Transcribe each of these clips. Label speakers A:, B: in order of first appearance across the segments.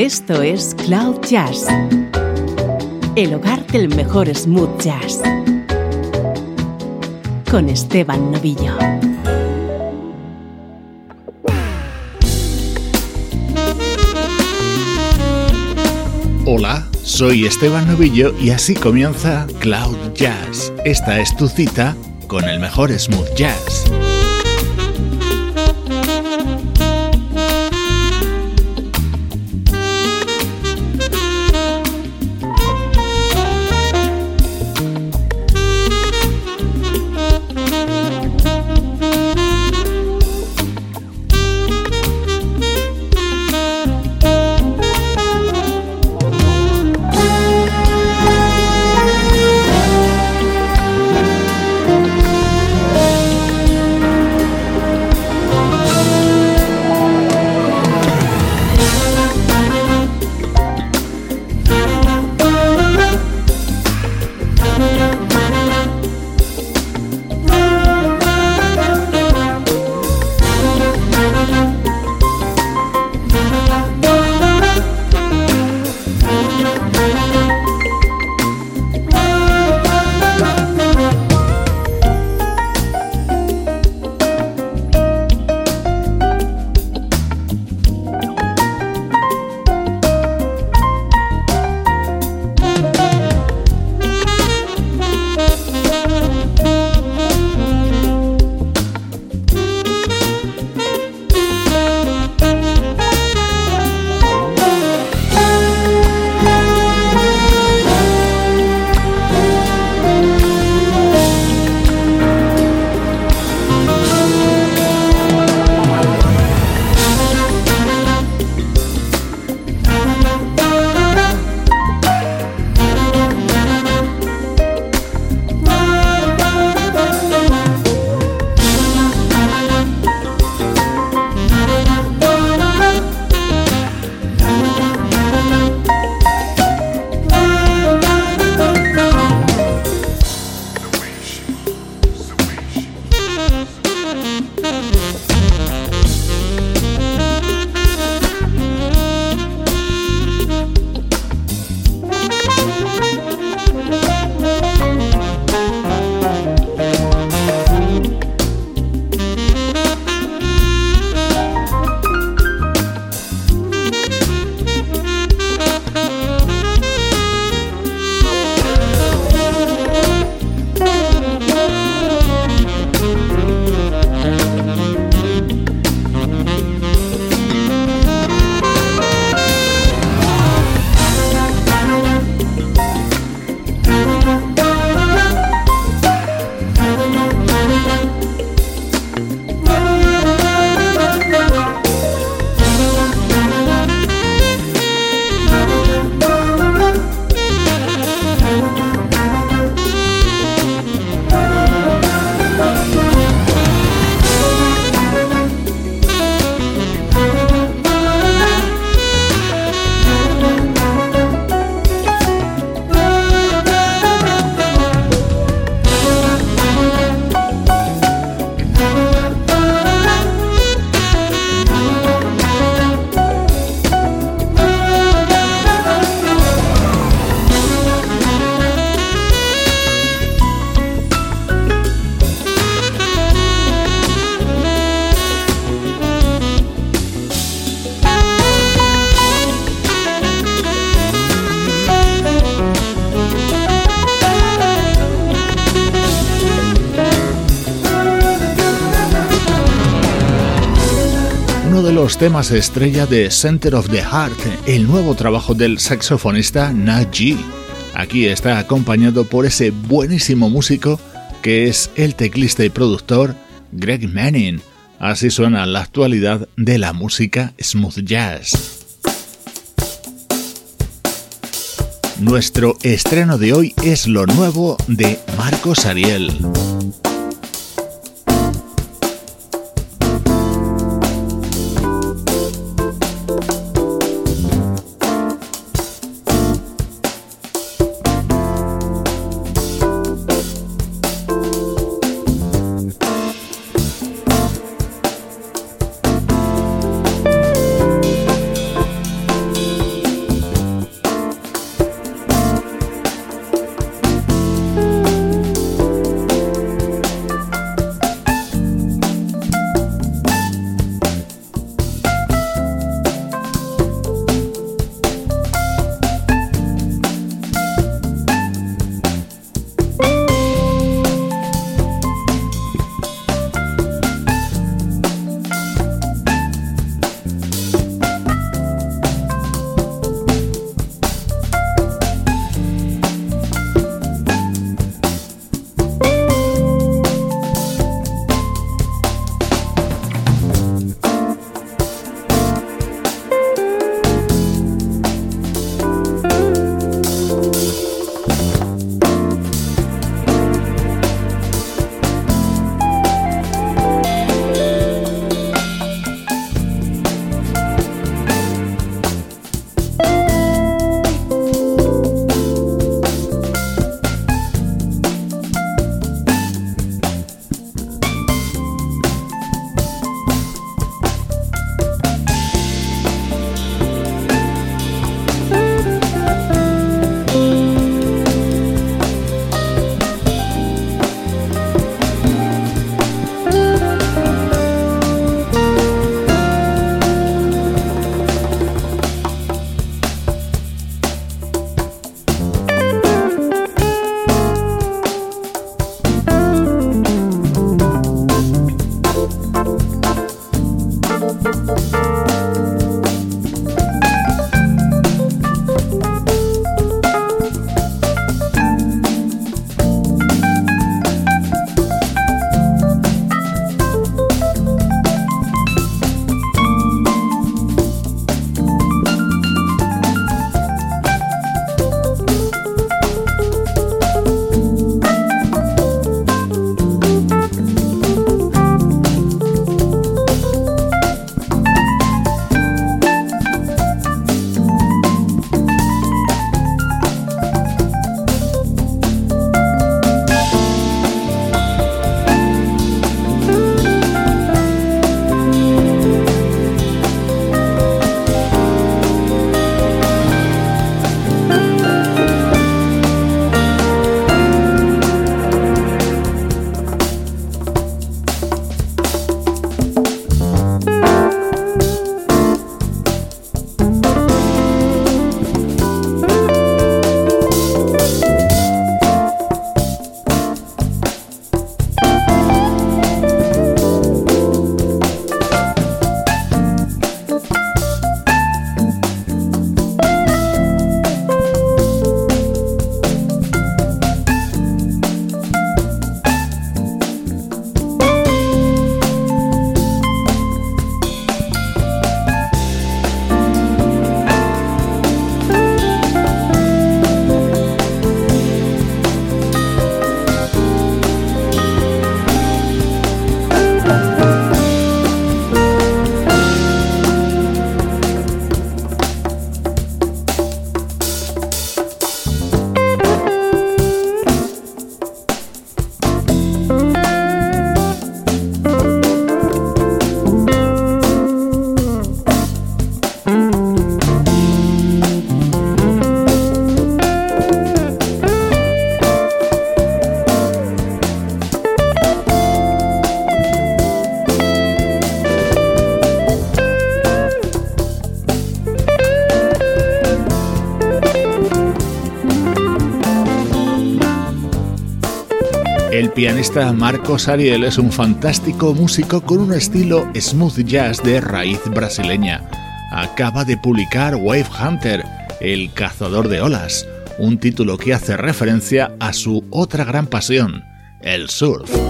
A: Esto es Cloud Jazz, el hogar del mejor smooth jazz, con Esteban Novillo.
B: Hola, soy Esteban Novillo y así comienza Cloud Jazz. Esta es tu cita con el mejor smooth jazz. Temas estrella de Center of the Heart, el nuevo trabajo del saxofonista Naji. Aquí está acompañado por ese buenísimo músico que es el teclista y productor Greg Manning. Así suena la actualidad de la música smooth jazz. Nuestro estreno de hoy es lo nuevo de Marcos Ariel. Pianista Marcos Ariel es un fantástico músico con un estilo smooth jazz de raíz brasileña. Acaba de publicar Wave Hunter, el cazador de olas, un título que hace referencia a su otra gran pasión, el surf.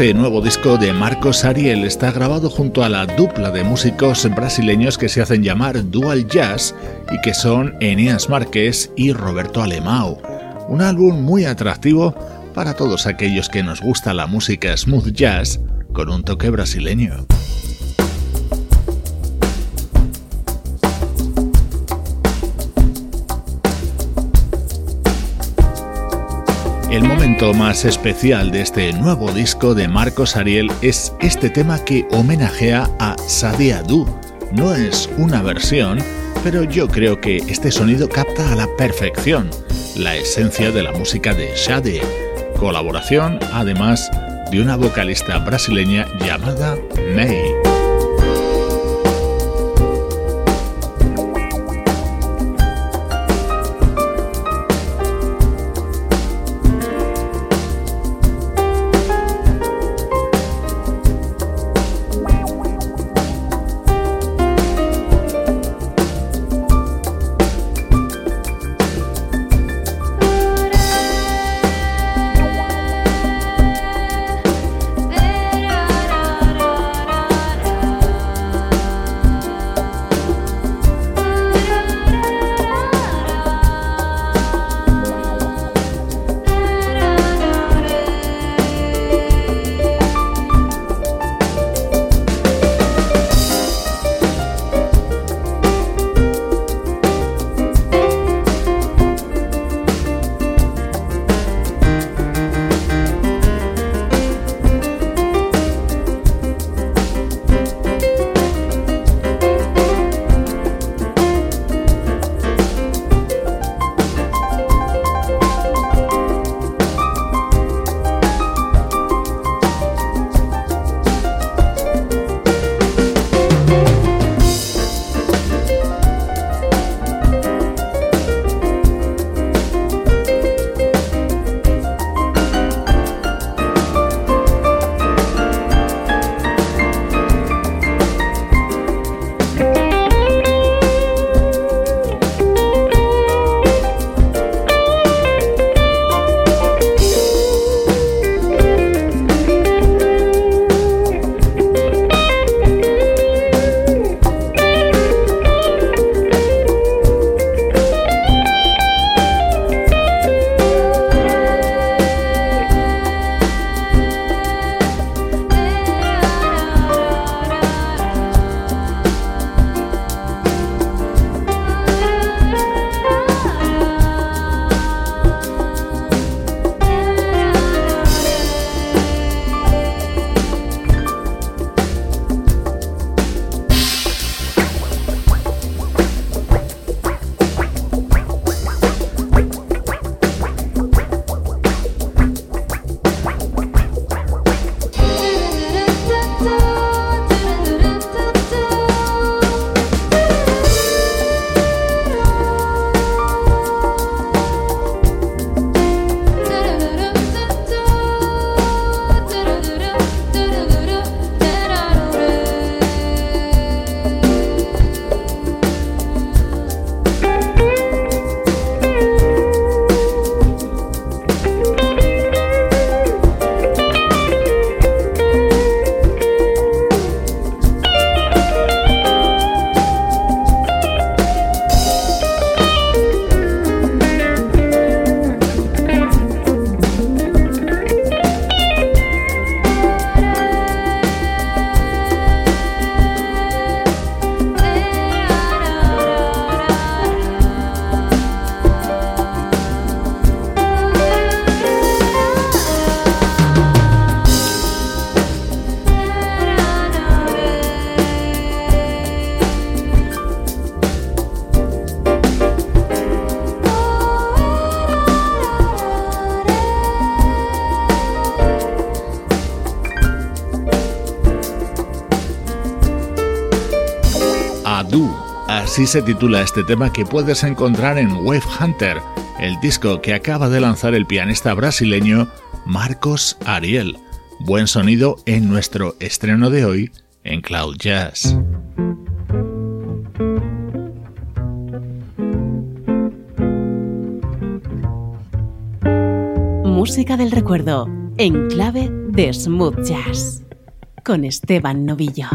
B: Este nuevo disco de Marcos Ariel está grabado junto a la dupla de músicos brasileños que se hacen llamar Dual Jazz y que son Eneas Márquez y Roberto Alemão. Un álbum muy atractivo para todos aquellos que nos gusta la música smooth jazz con un toque brasileño. El momento más especial de este nuevo disco de Marcos Ariel es este tema que homenajea a Sadia Du. No es una versión, pero yo creo que este sonido capta a la perfección la esencia de la música de Shade colaboración además de una vocalista brasileña llamada May. Se titula este tema que puedes encontrar en Wave Hunter, el disco que acaba de lanzar el pianista brasileño Marcos Ariel. Buen sonido en nuestro estreno de hoy en Cloud Jazz.
C: Música del recuerdo en clave de smooth jazz con Esteban Novillo.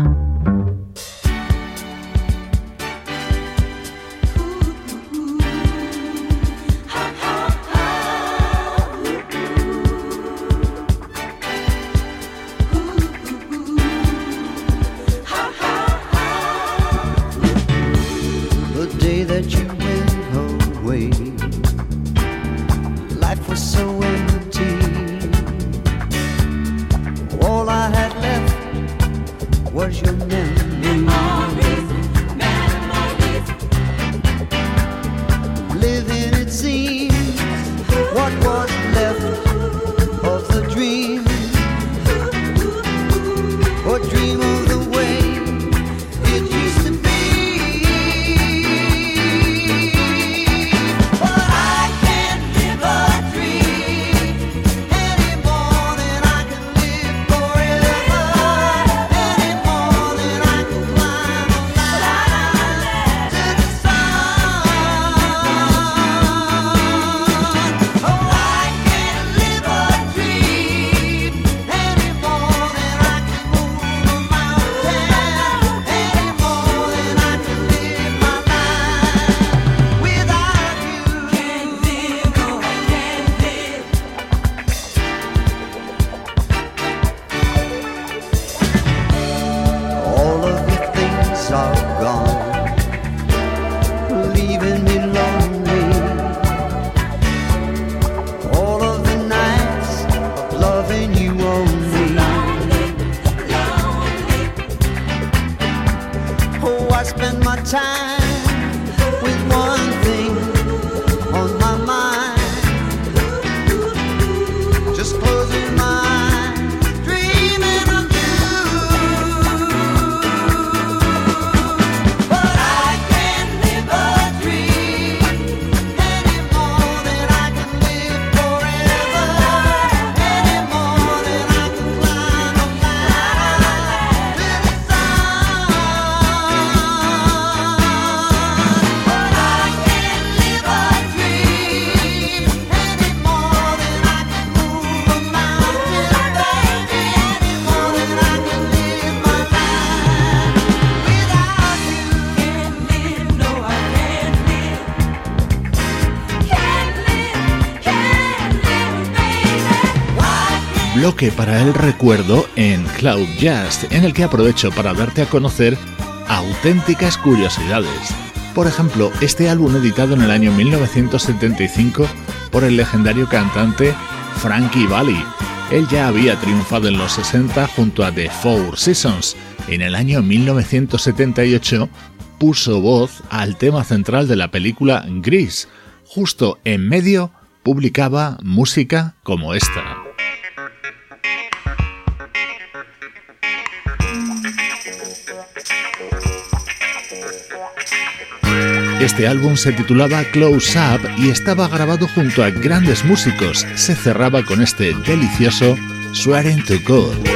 B: Que para el recuerdo en Cloud Jazz, en el que aprovecho para darte a conocer auténticas curiosidades. Por ejemplo, este álbum editado en el año 1975 por el legendario cantante Frankie Valli. Él ya había triunfado en los 60 junto a The Four Seasons. En el año 1978 puso voz al tema central de la película Grease. Justo en medio publicaba música como esta. Este álbum se titulaba Close Up y estaba grabado junto a grandes músicos. Se cerraba con este delicioso Swearing to God.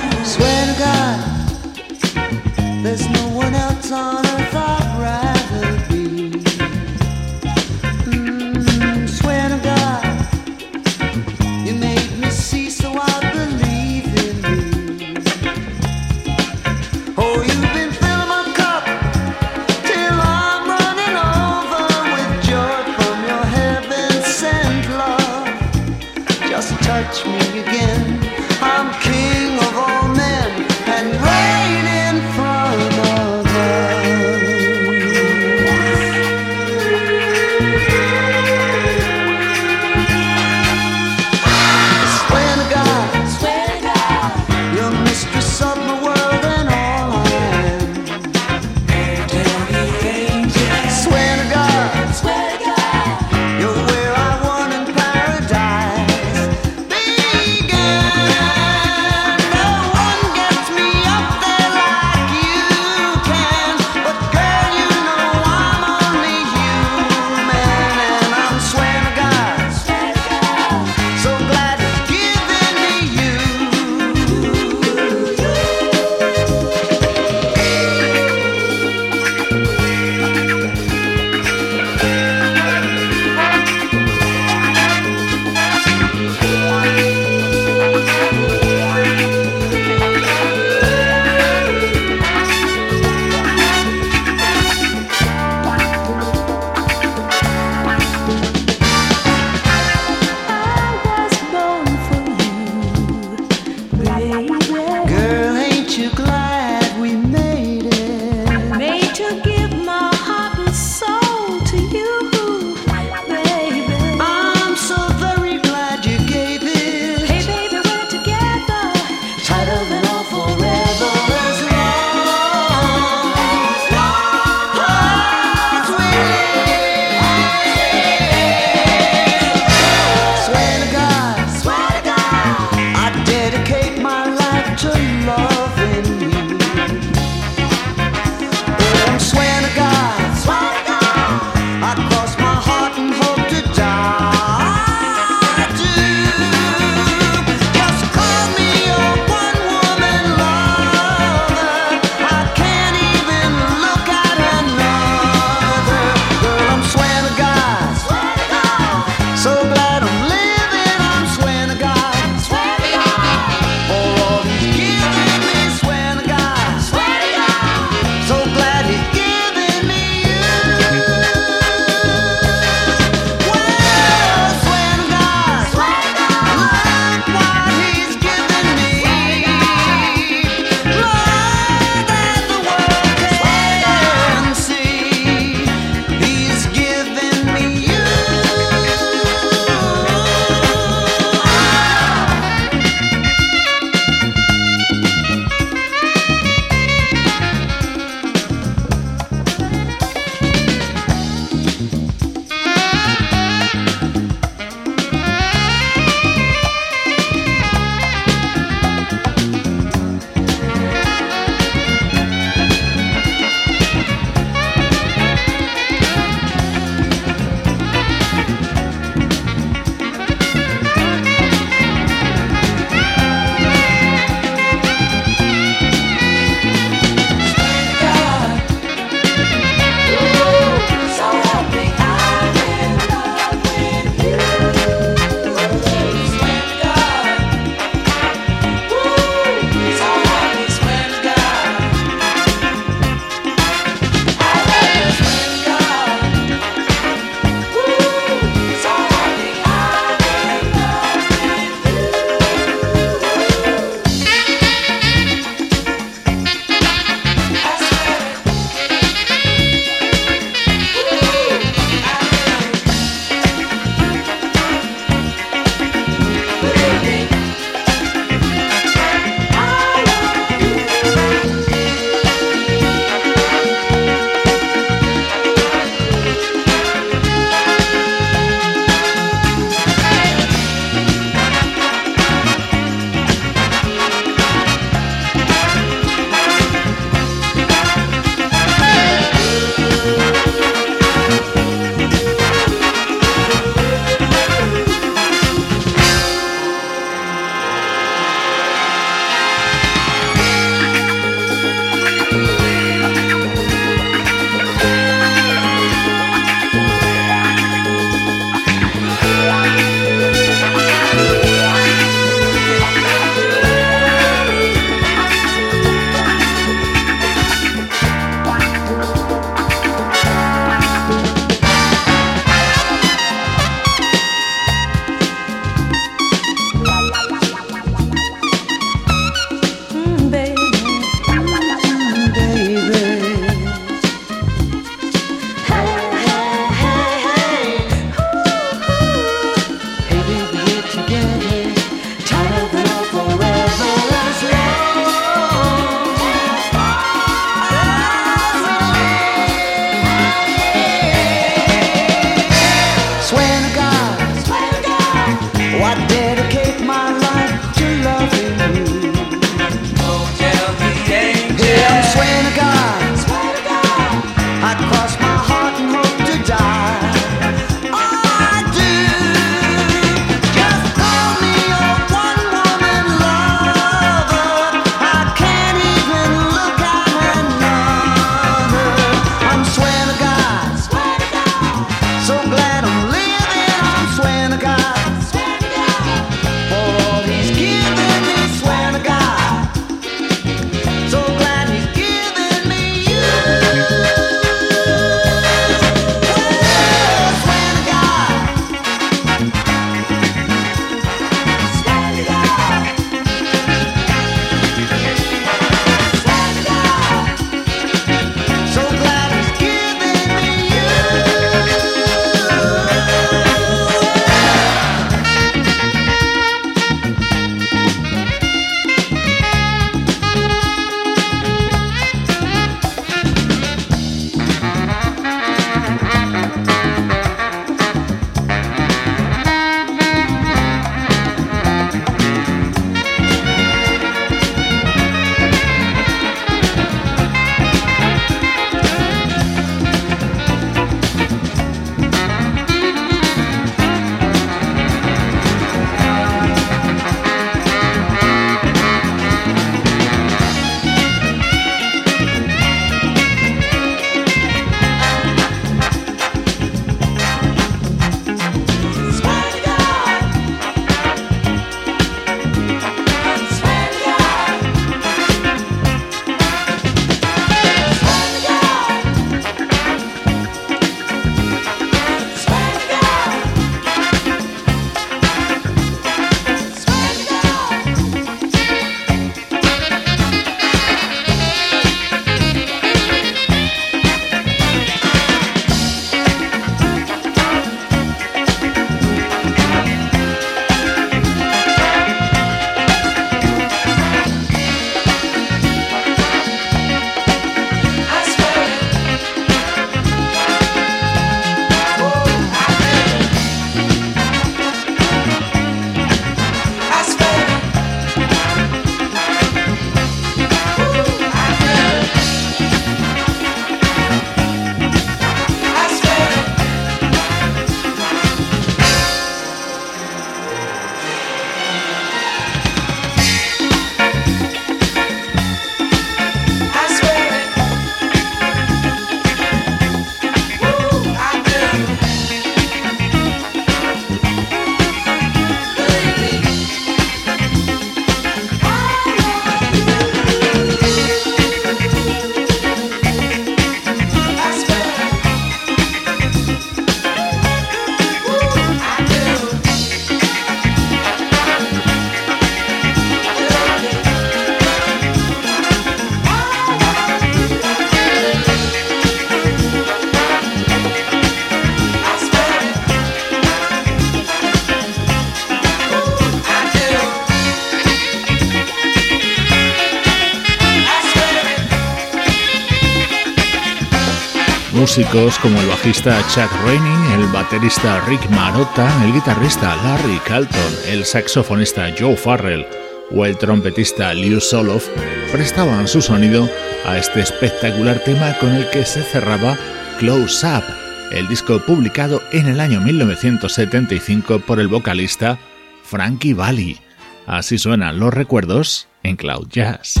D: Músicos como el bajista Chuck Rainey, el baterista Rick Marotta, el guitarrista Larry Calton, el saxofonista Joe Farrell o el trompetista Liu Soloff prestaban su sonido a este espectacular tema con el que se cerraba Close Up, el disco publicado en el año 1975 por el vocalista Frankie Valli. Así suenan los recuerdos en Cloud Jazz.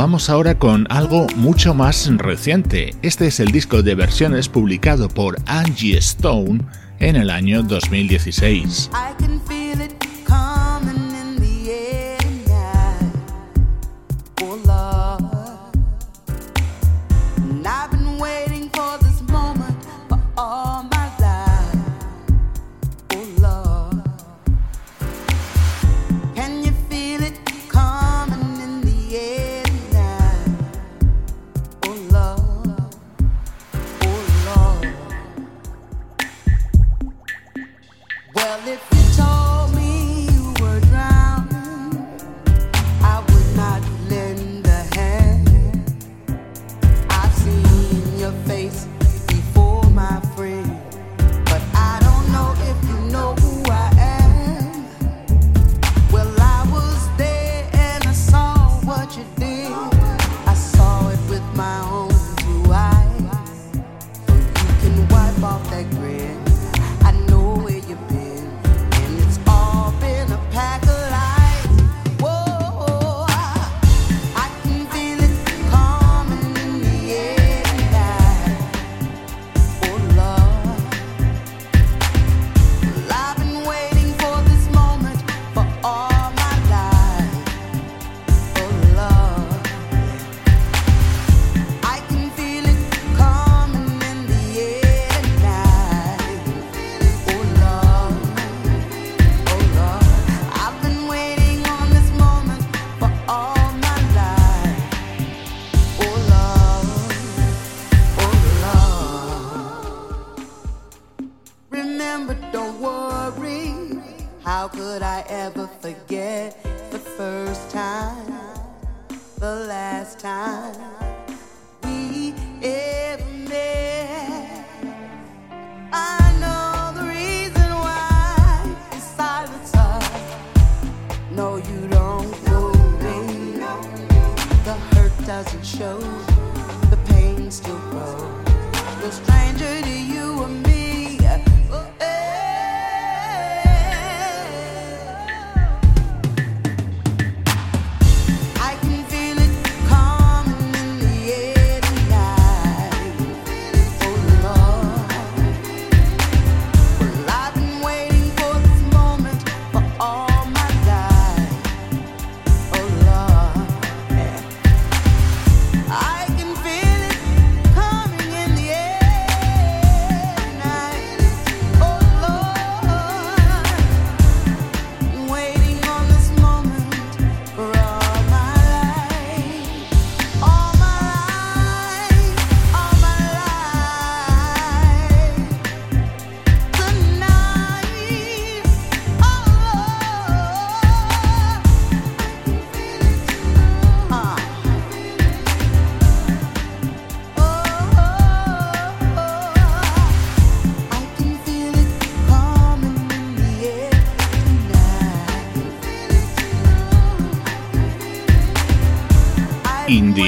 D: Vamos ahora con algo mucho más reciente. Este es el disco de versiones publicado por Angie Stone en el año 2016.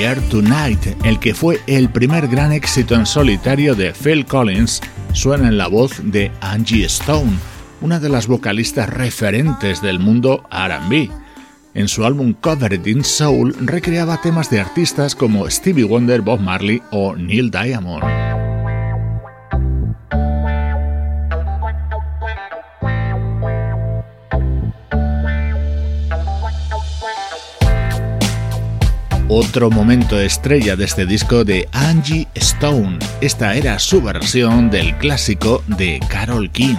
D: Tonight, el que fue el primer gran éxito en solitario de Phil Collins, suena en la voz de Angie Stone, una de las vocalistas referentes del mundo RB. En su álbum Covered in Soul recreaba temas de artistas como Stevie Wonder, Bob Marley o Neil Diamond. Otro momento estrella de este disco de Angie Stone. Esta era su versión del clásico de Carol King.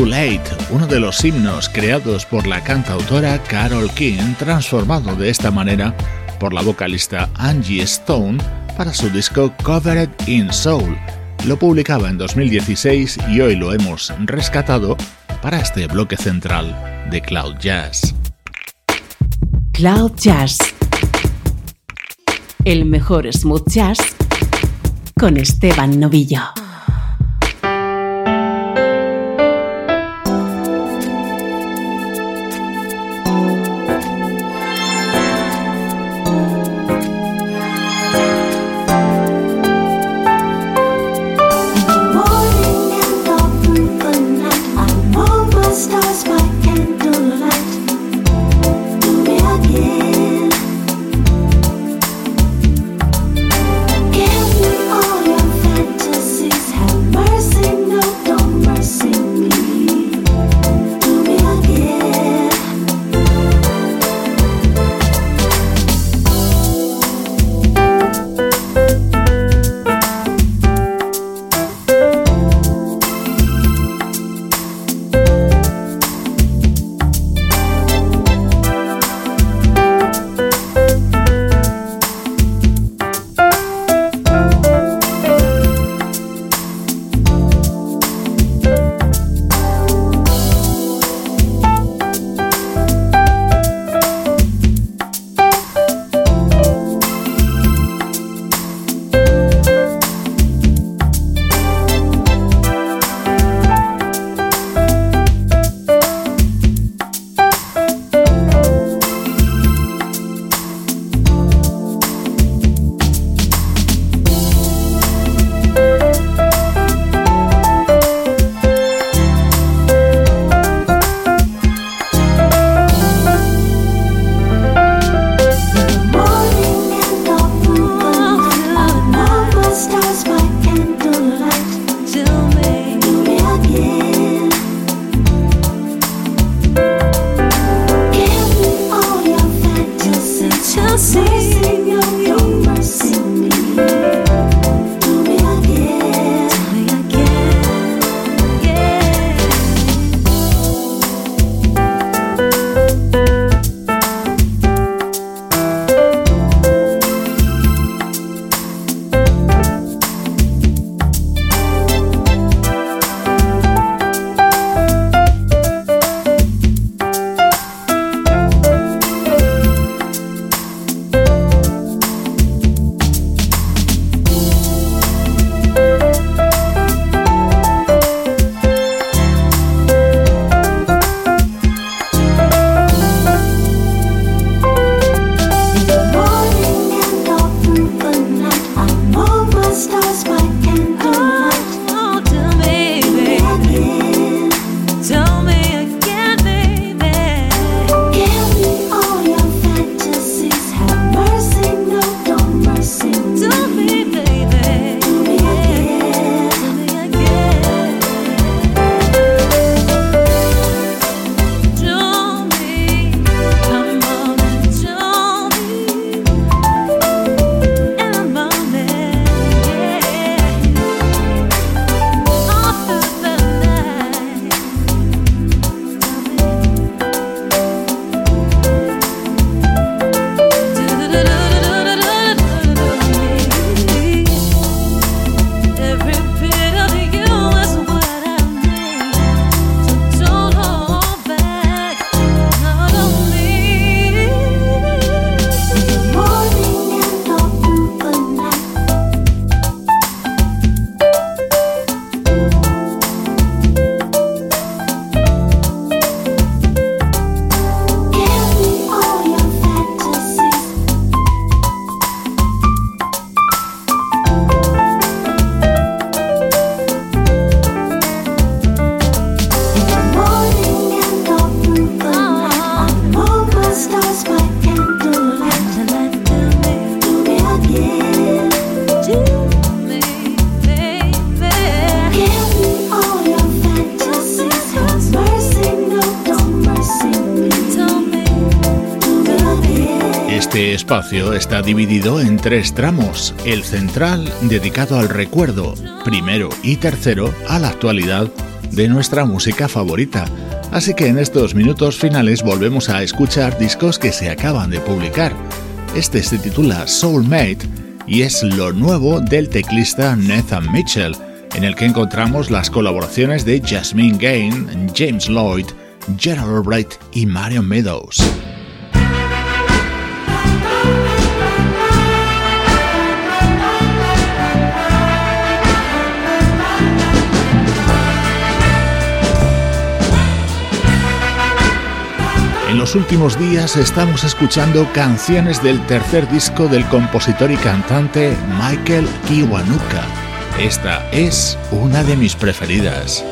B: Too Late, uno de los himnos creados por la cantautora Carol King, transformado de esta manera por la vocalista Angie Stone para su disco Covered in Soul. Lo publicaba en 2016 y hoy lo hemos rescatado para este bloque central de Cloud Jazz.
A: Cloud Jazz. El mejor smooth jazz con Esteban Novillo.
B: Está dividido en tres tramos, el central dedicado al recuerdo, primero y tercero a la actualidad
E: de nuestra música favorita. Así que en estos minutos finales volvemos a escuchar discos que se acaban de publicar. Este se titula Soulmate y es lo nuevo del teclista Nathan Mitchell, en el que encontramos las colaboraciones de Jasmine Gain, James Lloyd, Gerald Albright y Marion Meadows. Los últimos días estamos escuchando canciones del tercer disco del compositor y cantante Michael Kiwanuka. Esta es una de mis preferidas.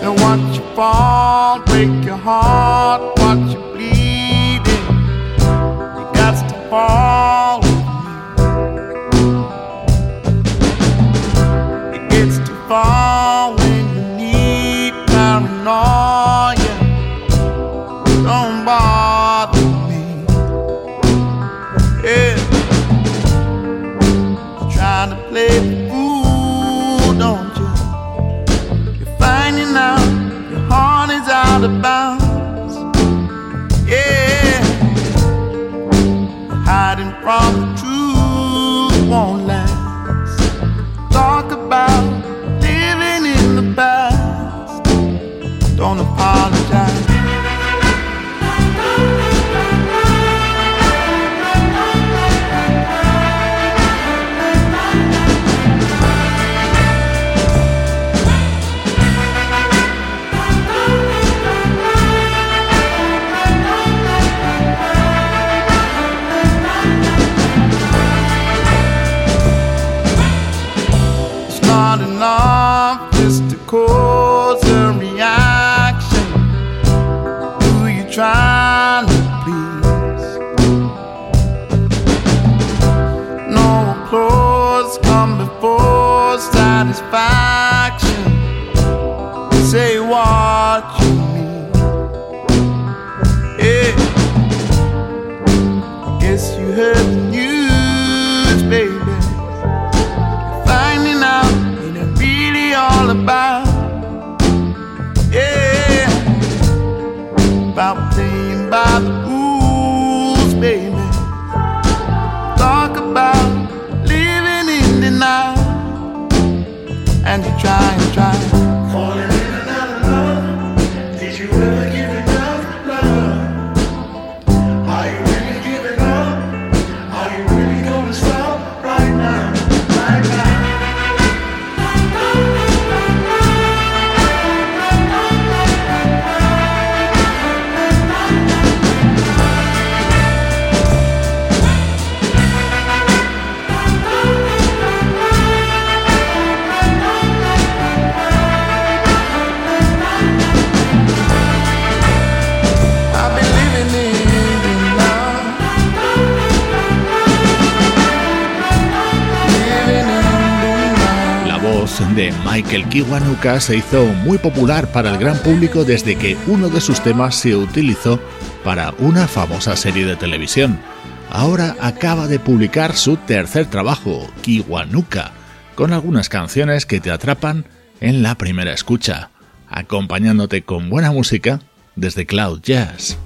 E: Michael Kiwanuka se hizo muy popular para el gran público desde que uno de sus temas se utilizó para una famosa serie de televisión. Ahora acaba de publicar su tercer trabajo, Kiwanuka, con algunas canciones que te atrapan en la primera escucha, acompañándote con buena música desde Cloud Jazz.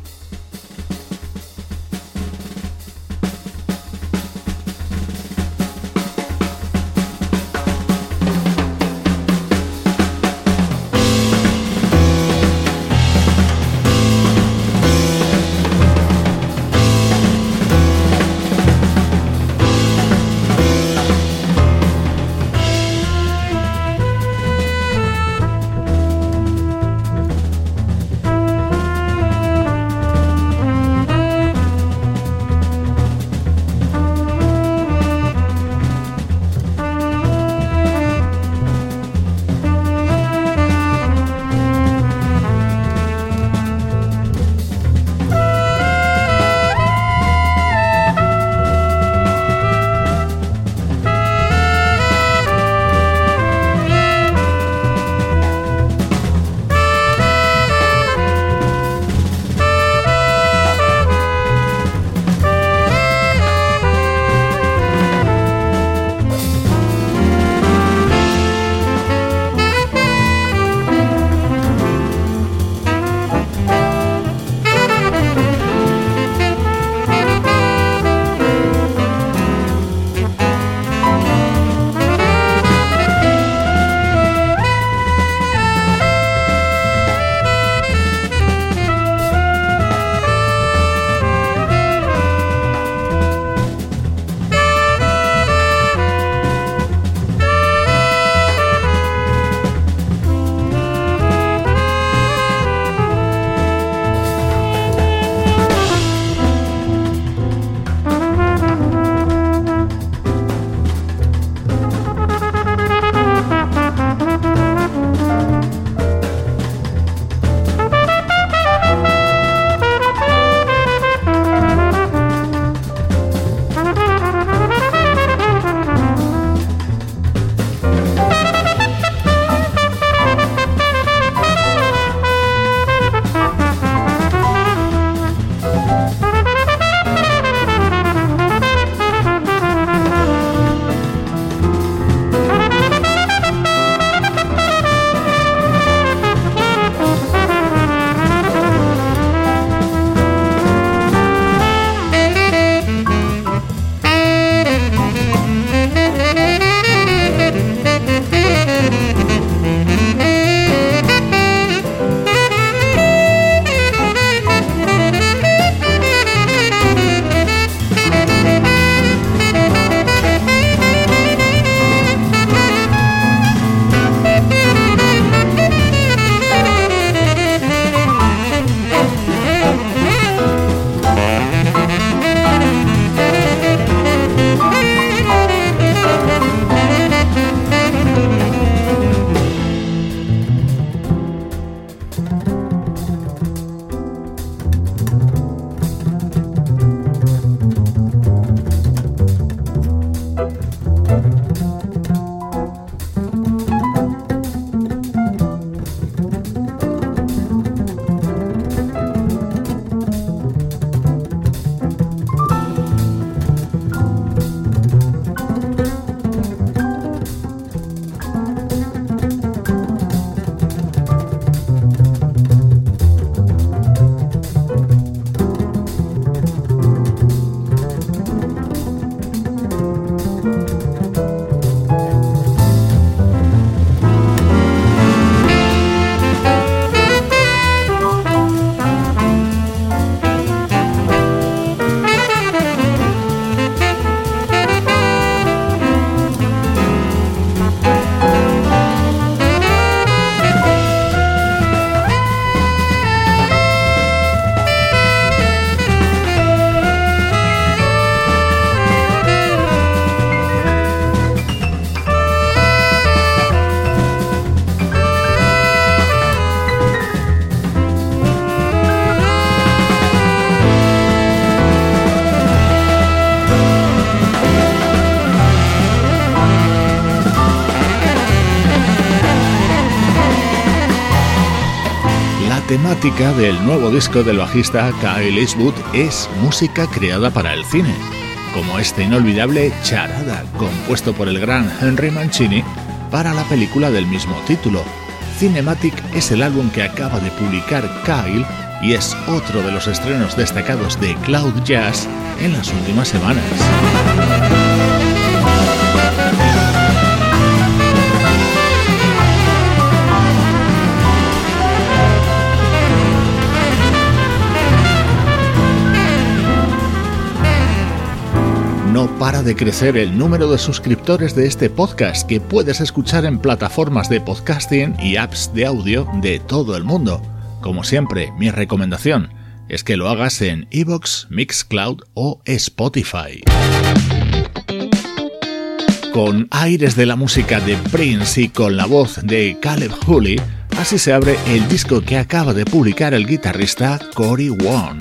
F: temática del nuevo disco del bajista Kyle Eastwood es música creada para el cine, como este inolvidable Charada, compuesto por el gran Henry Mancini para la película del mismo título. Cinematic es el álbum que acaba de publicar Kyle y es otro de los estrenos destacados de Cloud Jazz en las últimas semanas. no para de crecer el número de suscriptores de este podcast que puedes escuchar en plataformas de podcasting y apps de audio de todo el mundo. Como siempre, mi recomendación es que lo hagas en Evox, Mixcloud o Spotify. Con aires de la música de Prince y con la voz de Caleb Hooley, así se abre el disco que acaba de publicar el guitarrista Cory Wong.